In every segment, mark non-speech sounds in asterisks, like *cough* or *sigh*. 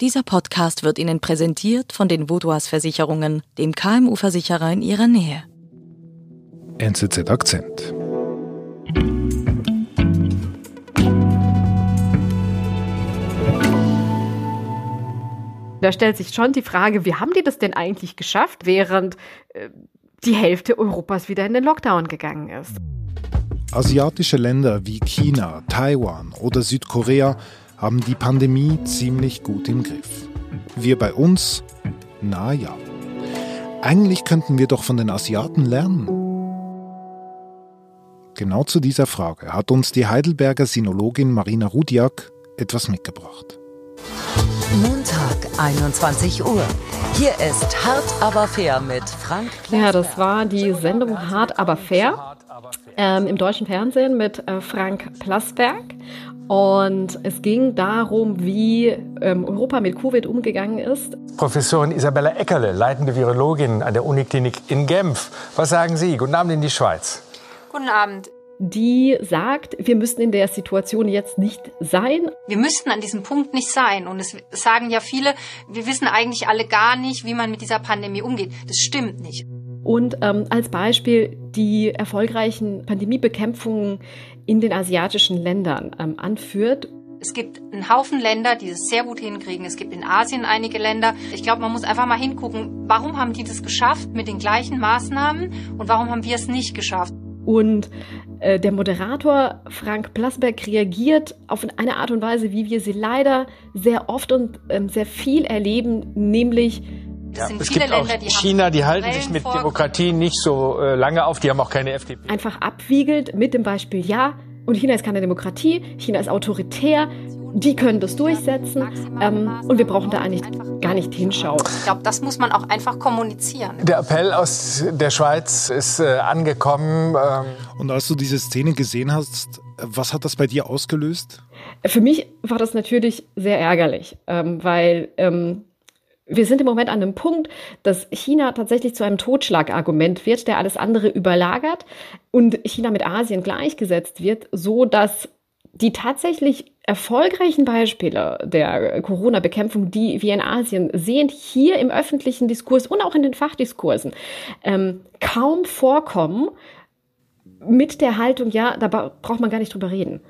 Dieser Podcast wird Ihnen präsentiert von den Vodouas Versicherungen, dem KMU-Versicherer in Ihrer Nähe. NZZ Akzent. Da stellt sich schon die Frage, wie haben die das denn eigentlich geschafft, während äh, die Hälfte Europas wieder in den Lockdown gegangen ist? Asiatische Länder wie China, Taiwan oder Südkorea haben die Pandemie ziemlich gut im Griff. Wir bei uns? Na ja. Eigentlich könnten wir doch von den Asiaten lernen. Genau zu dieser Frage hat uns die Heidelberger Sinologin Marina Rudiak etwas mitgebracht. Montag, 21 Uhr. Hier ist Hart aber fair mit Frank Plasberg. Ja, das war die Sendung Hart aber fair ähm, im deutschen Fernsehen mit äh, Frank Plasberg. Und es ging darum, wie ähm, Europa mit Covid umgegangen ist. Professorin Isabella Eckerle, leitende Virologin an der Uniklinik in Genf. Was sagen Sie? Guten Abend in die Schweiz. Guten Abend die sagt, wir müssten in der Situation jetzt nicht sein. Wir müssten an diesem Punkt nicht sein. Und es sagen ja viele, wir wissen eigentlich alle gar nicht, wie man mit dieser Pandemie umgeht. Das stimmt nicht. Und ähm, als Beispiel die erfolgreichen Pandemiebekämpfungen in den asiatischen Ländern ähm, anführt. Es gibt einen Haufen Länder, die es sehr gut hinkriegen. Es gibt in Asien einige Länder. Ich glaube, man muss einfach mal hingucken, warum haben die das geschafft mit den gleichen Maßnahmen und warum haben wir es nicht geschafft. Und äh, der Moderator Frank Plasberg reagiert auf eine Art und Weise, wie wir sie leider sehr oft und ähm, sehr viel erleben, nämlich ja, es gibt Länder, auch die China, die halten sich mit Demokratie nicht so äh, lange auf, die haben auch keine FDP. Einfach abwiegelt mit dem Beispiel, ja, und China ist keine Demokratie, China ist autoritär, die können das durchsetzen ähm, und wir brauchen da eigentlich gar nicht hinschauen. Ich glaube, das muss man auch einfach kommunizieren. Der Appell aus der Schweiz ist äh, angekommen. Ähm und als du diese Szene gesehen hast, was hat das bei dir ausgelöst? Für mich war das natürlich sehr ärgerlich, ähm, weil ähm, wir sind im Moment an einem Punkt, dass China tatsächlich zu einem Totschlagargument wird, der alles andere überlagert und China mit Asien gleichgesetzt wird, so dass die tatsächlich erfolgreichen Beispiele der Corona-Bekämpfung, die wir in Asien sehen, hier im öffentlichen Diskurs und auch in den Fachdiskursen ähm, kaum vorkommen mit der Haltung, ja, da braucht man gar nicht drüber reden.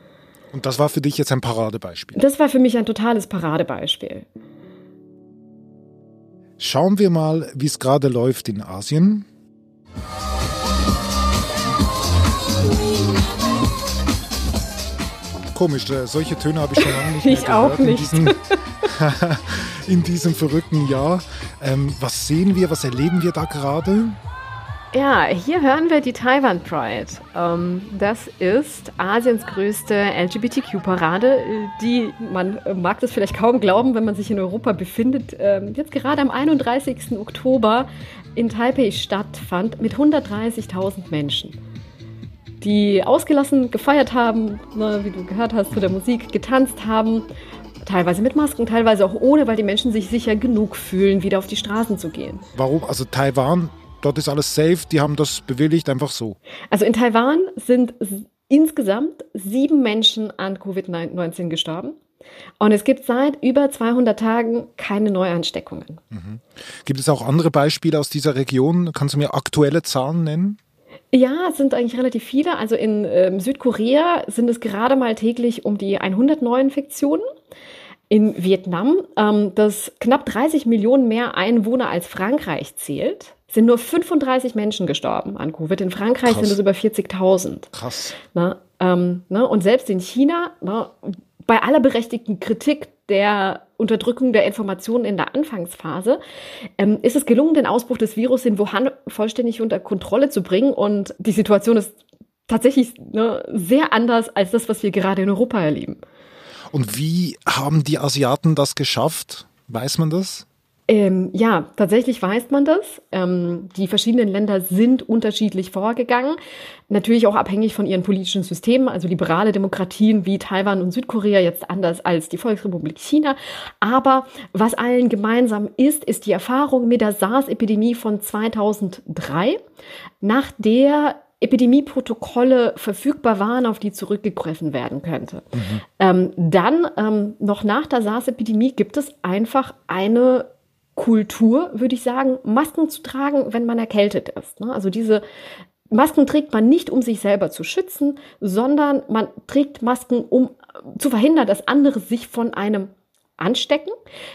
Und das war für dich jetzt ein Paradebeispiel? Das war für mich ein totales Paradebeispiel. Schauen wir mal, wie es gerade läuft in Asien. komisch. Äh, solche Töne habe ich schon lange nicht mehr ich gehört. auch nicht. In diesem, *laughs* in diesem verrückten Jahr. Ähm, was sehen wir, was erleben wir da gerade? Ja, hier hören wir die Taiwan Pride. Ähm, das ist Asiens größte LGBTQ-Parade, die man mag das vielleicht kaum glauben, wenn man sich in Europa befindet. Ähm, jetzt gerade am 31. Oktober in Taipei stattfand mit 130.000 Menschen die ausgelassen gefeiert haben, ne, wie du gehört hast, zu der Musik getanzt haben, teilweise mit Masken, teilweise auch ohne, weil die Menschen sich sicher genug fühlen, wieder auf die Straßen zu gehen. Warum? Also Taiwan, dort ist alles safe, die haben das bewilligt, einfach so. Also in Taiwan sind insgesamt sieben Menschen an Covid-19 gestorben. Und es gibt seit über 200 Tagen keine Neuansteckungen. Mhm. Gibt es auch andere Beispiele aus dieser Region? Kannst du mir aktuelle Zahlen nennen? Ja, es sind eigentlich relativ viele. Also in ähm, Südkorea sind es gerade mal täglich um die 100 Neuinfektionen. In Vietnam, ähm, das knapp 30 Millionen mehr Einwohner als Frankreich zählt, sind nur 35 Menschen gestorben an Covid. In Frankreich Krass. sind es über 40.000. Krass. Na, ähm, ne, und selbst in China, na, bei aller berechtigten Kritik der Unterdrückung der Informationen in der Anfangsphase, ähm, ist es gelungen, den Ausbruch des Virus in Wuhan vollständig unter Kontrolle zu bringen. Und die Situation ist tatsächlich ne, sehr anders als das, was wir gerade in Europa erleben. Und wie haben die Asiaten das geschafft? Weiß man das? Ähm, ja, tatsächlich weiß man das. Ähm, die verschiedenen Länder sind unterschiedlich vorgegangen. Natürlich auch abhängig von ihren politischen Systemen. Also liberale Demokratien wie Taiwan und Südkorea jetzt anders als die Volksrepublik China. Aber was allen gemeinsam ist, ist die Erfahrung mit der SARS-Epidemie von 2003, nach der Epidemieprotokolle verfügbar waren, auf die zurückgegriffen werden könnte. Mhm. Ähm, dann, ähm, noch nach der SARS-Epidemie, gibt es einfach eine Kultur, würde ich sagen, Masken zu tragen, wenn man erkältet ist. Ne? Also diese Masken trägt man nicht, um sich selber zu schützen, sondern man trägt Masken, um zu verhindern, dass andere sich von einem anstecken.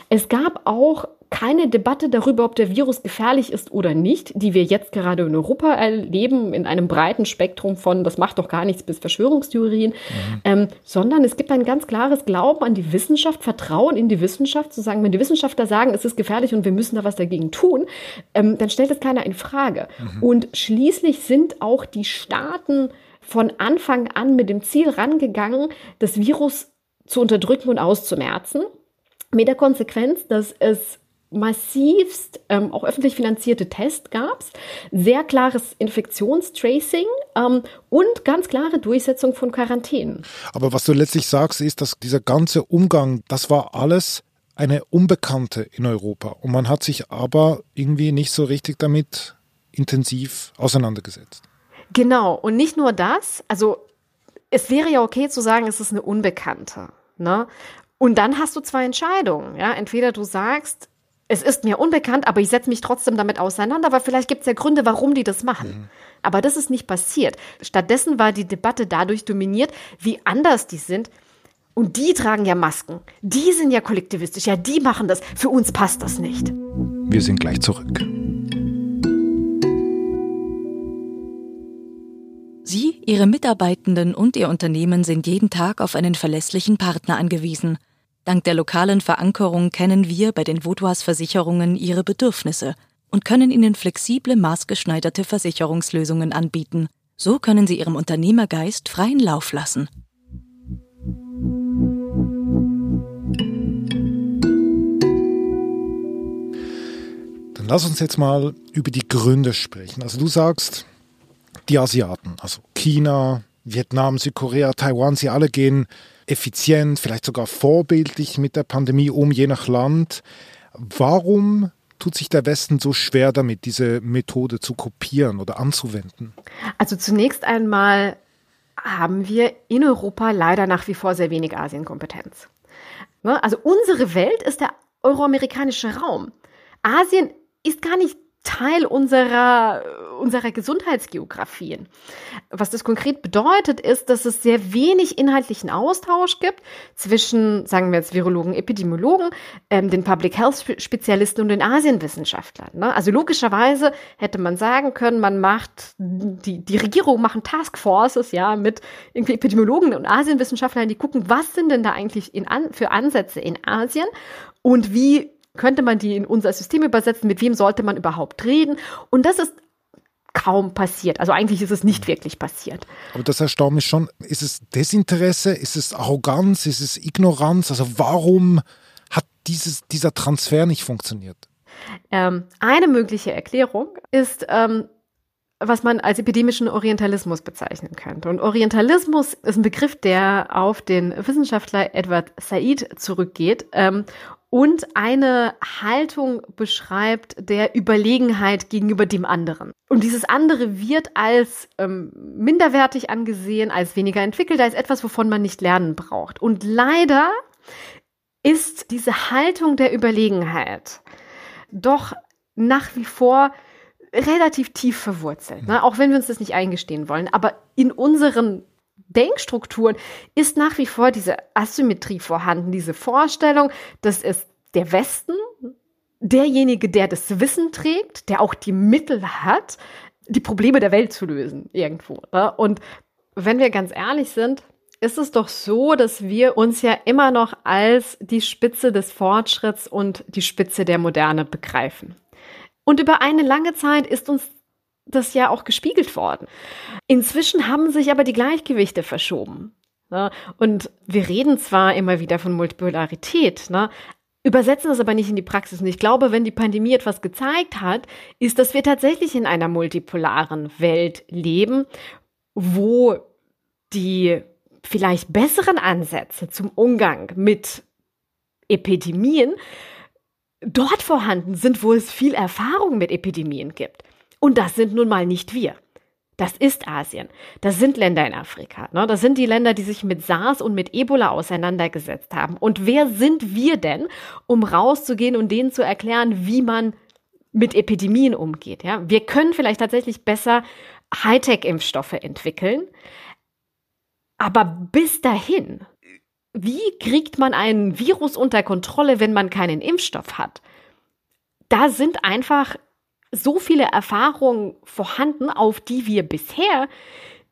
Es gab auch keine Debatte darüber, ob der Virus gefährlich ist oder nicht, die wir jetzt gerade in Europa erleben, in einem breiten Spektrum von, das macht doch gar nichts bis Verschwörungstheorien, mhm. ähm, sondern es gibt ein ganz klares Glauben an die Wissenschaft, Vertrauen in die Wissenschaft, zu sagen, wenn die Wissenschaftler sagen, es ist gefährlich und wir müssen da was dagegen tun, ähm, dann stellt das keiner in Frage. Mhm. Und schließlich sind auch die Staaten von Anfang an mit dem Ziel rangegangen, das Virus zu unterdrücken und auszumerzen. Mit der Konsequenz, dass es massivst ähm, auch öffentlich finanzierte Tests gab, sehr klares Infektionstracing ähm, und ganz klare Durchsetzung von Quarantänen. Aber was du letztlich sagst, ist, dass dieser ganze Umgang, das war alles eine Unbekannte in Europa. Und man hat sich aber irgendwie nicht so richtig damit intensiv auseinandergesetzt. Genau, und nicht nur das, also es wäre ja okay zu sagen, es ist eine Unbekannte. Ne? Und dann hast du zwei Entscheidungen. Ja? Entweder du sagst, es ist mir unbekannt, aber ich setze mich trotzdem damit auseinander, weil vielleicht gibt es ja Gründe, warum die das machen. Mhm. Aber das ist nicht passiert. Stattdessen war die Debatte dadurch dominiert, wie anders die sind. Und die tragen ja Masken. Die sind ja kollektivistisch. Ja, die machen das. Für uns passt das nicht. Wir sind gleich zurück. Sie, Ihre Mitarbeitenden und Ihr Unternehmen sind jeden Tag auf einen verlässlichen Partner angewiesen – Dank der lokalen Verankerung kennen wir bei den Vaudois Versicherungen ihre Bedürfnisse und können ihnen flexible, maßgeschneiderte Versicherungslösungen anbieten. So können sie ihrem Unternehmergeist freien Lauf lassen. Dann lass uns jetzt mal über die Gründe sprechen. Also du sagst, die Asiaten, also China, Vietnam, Südkorea, Taiwan, sie alle gehen effizient, vielleicht sogar vorbildlich mit der Pandemie um, je nach Land. Warum tut sich der Westen so schwer damit, diese Methode zu kopieren oder anzuwenden? Also zunächst einmal haben wir in Europa leider nach wie vor sehr wenig Asienkompetenz. Ne? Also unsere Welt ist der euroamerikanische Raum. Asien ist gar nicht Teil unserer, unserer Gesundheitsgeografien. Was das konkret bedeutet, ist, dass es sehr wenig inhaltlichen Austausch gibt zwischen, sagen wir jetzt, Virologen, Epidemiologen, ähm, den Public Health Spezialisten und den Asienwissenschaftlern. Ne? Also logischerweise hätte man sagen können, man macht, die, die Regierung machen Taskforces, ja, mit irgendwie Epidemiologen und Asienwissenschaftlern, die gucken, was sind denn da eigentlich in, für Ansätze in Asien und wie könnte man die in unser System übersetzen? Mit wem sollte man überhaupt reden? Und das ist kaum passiert. Also eigentlich ist es nicht wirklich passiert. Aber das erstaunt mich schon. Ist es Desinteresse? Ist es Arroganz? Ist es Ignoranz? Also warum hat dieses, dieser Transfer nicht funktioniert? Ähm, eine mögliche Erklärung ist, ähm, was man als epidemischen Orientalismus bezeichnen könnte. Und Orientalismus ist ein Begriff, der auf den Wissenschaftler Edward Said zurückgeht ähm, und eine Haltung beschreibt der Überlegenheit gegenüber dem anderen. Und dieses andere wird als ähm, minderwertig angesehen, als weniger entwickelt, als etwas, wovon man nicht lernen braucht. Und leider ist diese Haltung der Überlegenheit doch nach wie vor relativ tief verwurzelt, ne? auch wenn wir uns das nicht eingestehen wollen. Aber in unseren Denkstrukturen ist nach wie vor diese Asymmetrie vorhanden, diese Vorstellung, dass es der Westen, derjenige, der das Wissen trägt, der auch die Mittel hat, die Probleme der Welt zu lösen irgendwo. Ne? Und wenn wir ganz ehrlich sind, ist es doch so, dass wir uns ja immer noch als die Spitze des Fortschritts und die Spitze der Moderne begreifen. Und über eine lange Zeit ist uns das ja auch gespiegelt worden. Inzwischen haben sich aber die Gleichgewichte verschoben. Ne? Und wir reden zwar immer wieder von Multipolarität, ne? übersetzen das aber nicht in die Praxis. Und ich glaube, wenn die Pandemie etwas gezeigt hat, ist, dass wir tatsächlich in einer multipolaren Welt leben, wo die vielleicht besseren Ansätze zum Umgang mit Epidemien dort vorhanden sind, wo es viel Erfahrung mit Epidemien gibt. Und das sind nun mal nicht wir. Das ist Asien. Das sind Länder in Afrika. Ne? Das sind die Länder, die sich mit SARS und mit Ebola auseinandergesetzt haben. Und wer sind wir denn, um rauszugehen und denen zu erklären, wie man mit Epidemien umgeht? Ja? Wir können vielleicht tatsächlich besser Hightech-Impfstoffe entwickeln. Aber bis dahin, wie kriegt man ein Virus unter Kontrolle, wenn man keinen Impfstoff hat? Da sind einfach so viele Erfahrungen vorhanden, auf die wir bisher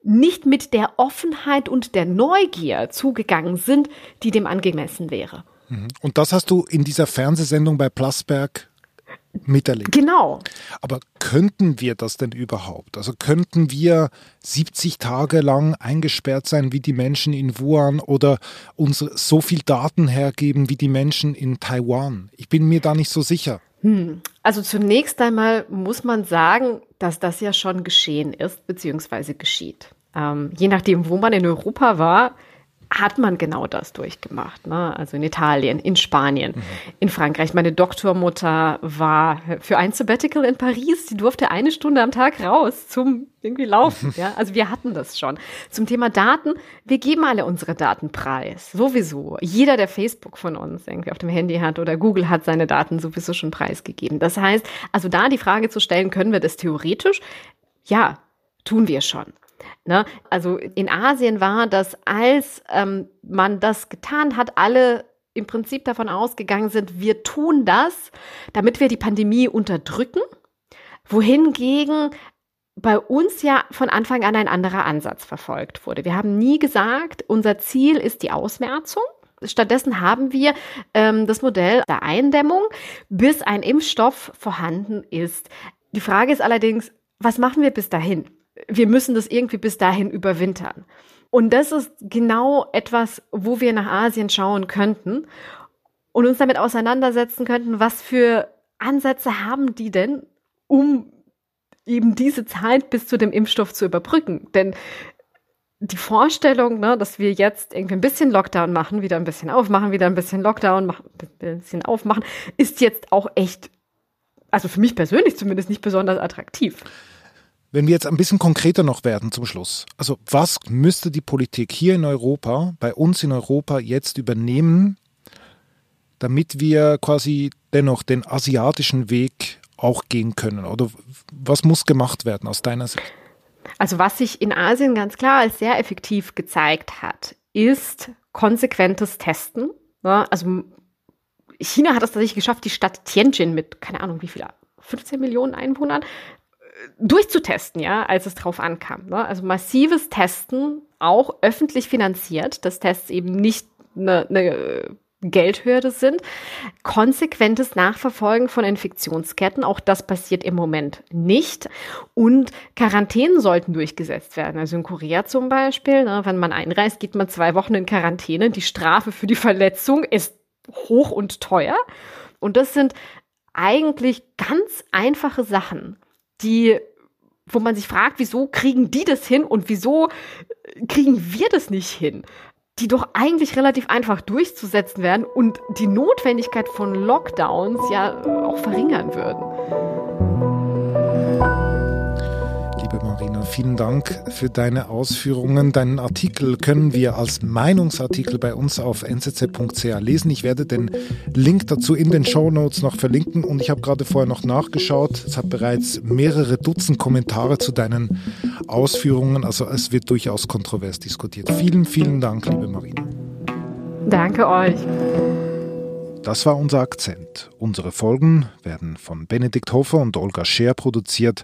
nicht mit der Offenheit und der Neugier zugegangen sind, die dem angemessen wäre. Mhm. Und das hast du in dieser Fernsehsendung bei Plasberg miterlebt. Genau. Aber könnten wir das denn überhaupt? Also könnten wir 70 Tage lang eingesperrt sein wie die Menschen in Wuhan oder uns so viel Daten hergeben wie die Menschen in Taiwan? Ich bin mir da nicht so sicher. Hm. Also zunächst einmal muss man sagen, dass das ja schon geschehen ist, beziehungsweise geschieht. Ähm, je nachdem, wo man in Europa war, hat man genau das durchgemacht. Ne? Also in Italien, in Spanien, mhm. in Frankreich. Meine Doktormutter war für ein Sabbatical in Paris. Die durfte eine Stunde am Tag raus zum irgendwie Laufen. *laughs* Ja? Also wir hatten das schon. Zum Thema Daten. Wir geben alle unsere Daten preis. Sowieso. Jeder, der Facebook von uns irgendwie auf dem Handy hat oder Google hat seine Daten sowieso schon preisgegeben. Das heißt, also da die Frage zu stellen, können wir das theoretisch? Ja, tun wir schon. Ne? Also in Asien war das, als ähm, man das getan hat, alle im Prinzip davon ausgegangen sind, wir tun das, damit wir die Pandemie unterdrücken, wohingegen bei uns ja von Anfang an ein anderer Ansatz verfolgt wurde. Wir haben nie gesagt, unser Ziel ist die Ausmerzung. Stattdessen haben wir ähm, das Modell der Eindämmung, bis ein Impfstoff vorhanden ist. Die Frage ist allerdings, was machen wir bis dahin? Wir müssen das irgendwie bis dahin überwintern. Und das ist genau etwas, wo wir nach Asien schauen könnten und uns damit auseinandersetzen könnten, was für Ansätze haben die denn, um eben diese Zeit bis zu dem Impfstoff zu überbrücken. Denn die Vorstellung, ne, dass wir jetzt irgendwie ein bisschen Lockdown machen, wieder ein bisschen aufmachen, wieder ein bisschen Lockdown machen, ein bisschen aufmachen, ist jetzt auch echt, also für mich persönlich zumindest nicht besonders attraktiv. Wenn wir jetzt ein bisschen konkreter noch werden zum Schluss. Also was müsste die Politik hier in Europa, bei uns in Europa jetzt übernehmen, damit wir quasi dennoch den asiatischen Weg auch gehen können? Oder was muss gemacht werden aus deiner Sicht? Also was sich in Asien ganz klar als sehr effektiv gezeigt hat, ist konsequentes Testen. Also China hat es tatsächlich geschafft, die Stadt Tianjin mit, keine Ahnung wie viel, 15 Millionen Einwohnern durchzutesten, ja, als es drauf ankam. Ne? Also massives Testen, auch öffentlich finanziert, dass Tests eben nicht eine, eine Geldhürde sind, konsequentes Nachverfolgen von Infektionsketten, auch das passiert im Moment nicht. Und Quarantänen sollten durchgesetzt werden. Also in Korea zum Beispiel, ne, wenn man einreist, geht man zwei Wochen in Quarantäne. Die Strafe für die Verletzung ist hoch und teuer. Und das sind eigentlich ganz einfache Sachen, die, wo man sich fragt, wieso kriegen die das hin und wieso kriegen wir das nicht hin? Die doch eigentlich relativ einfach durchzusetzen werden und die Notwendigkeit von Lockdowns ja auch verringern würden. Vielen Dank für deine Ausführungen. Deinen Artikel können wir als Meinungsartikel bei uns auf nzz.ch lesen. Ich werde den Link dazu in den Show Notes noch verlinken und ich habe gerade vorher noch nachgeschaut. Es hat bereits mehrere Dutzend Kommentare zu deinen Ausführungen. Also es wird durchaus kontrovers diskutiert. Vielen, vielen Dank, liebe Marina. Danke euch. Das war unser Akzent. Unsere Folgen werden von Benedikt Hofer und Olga Scher produziert.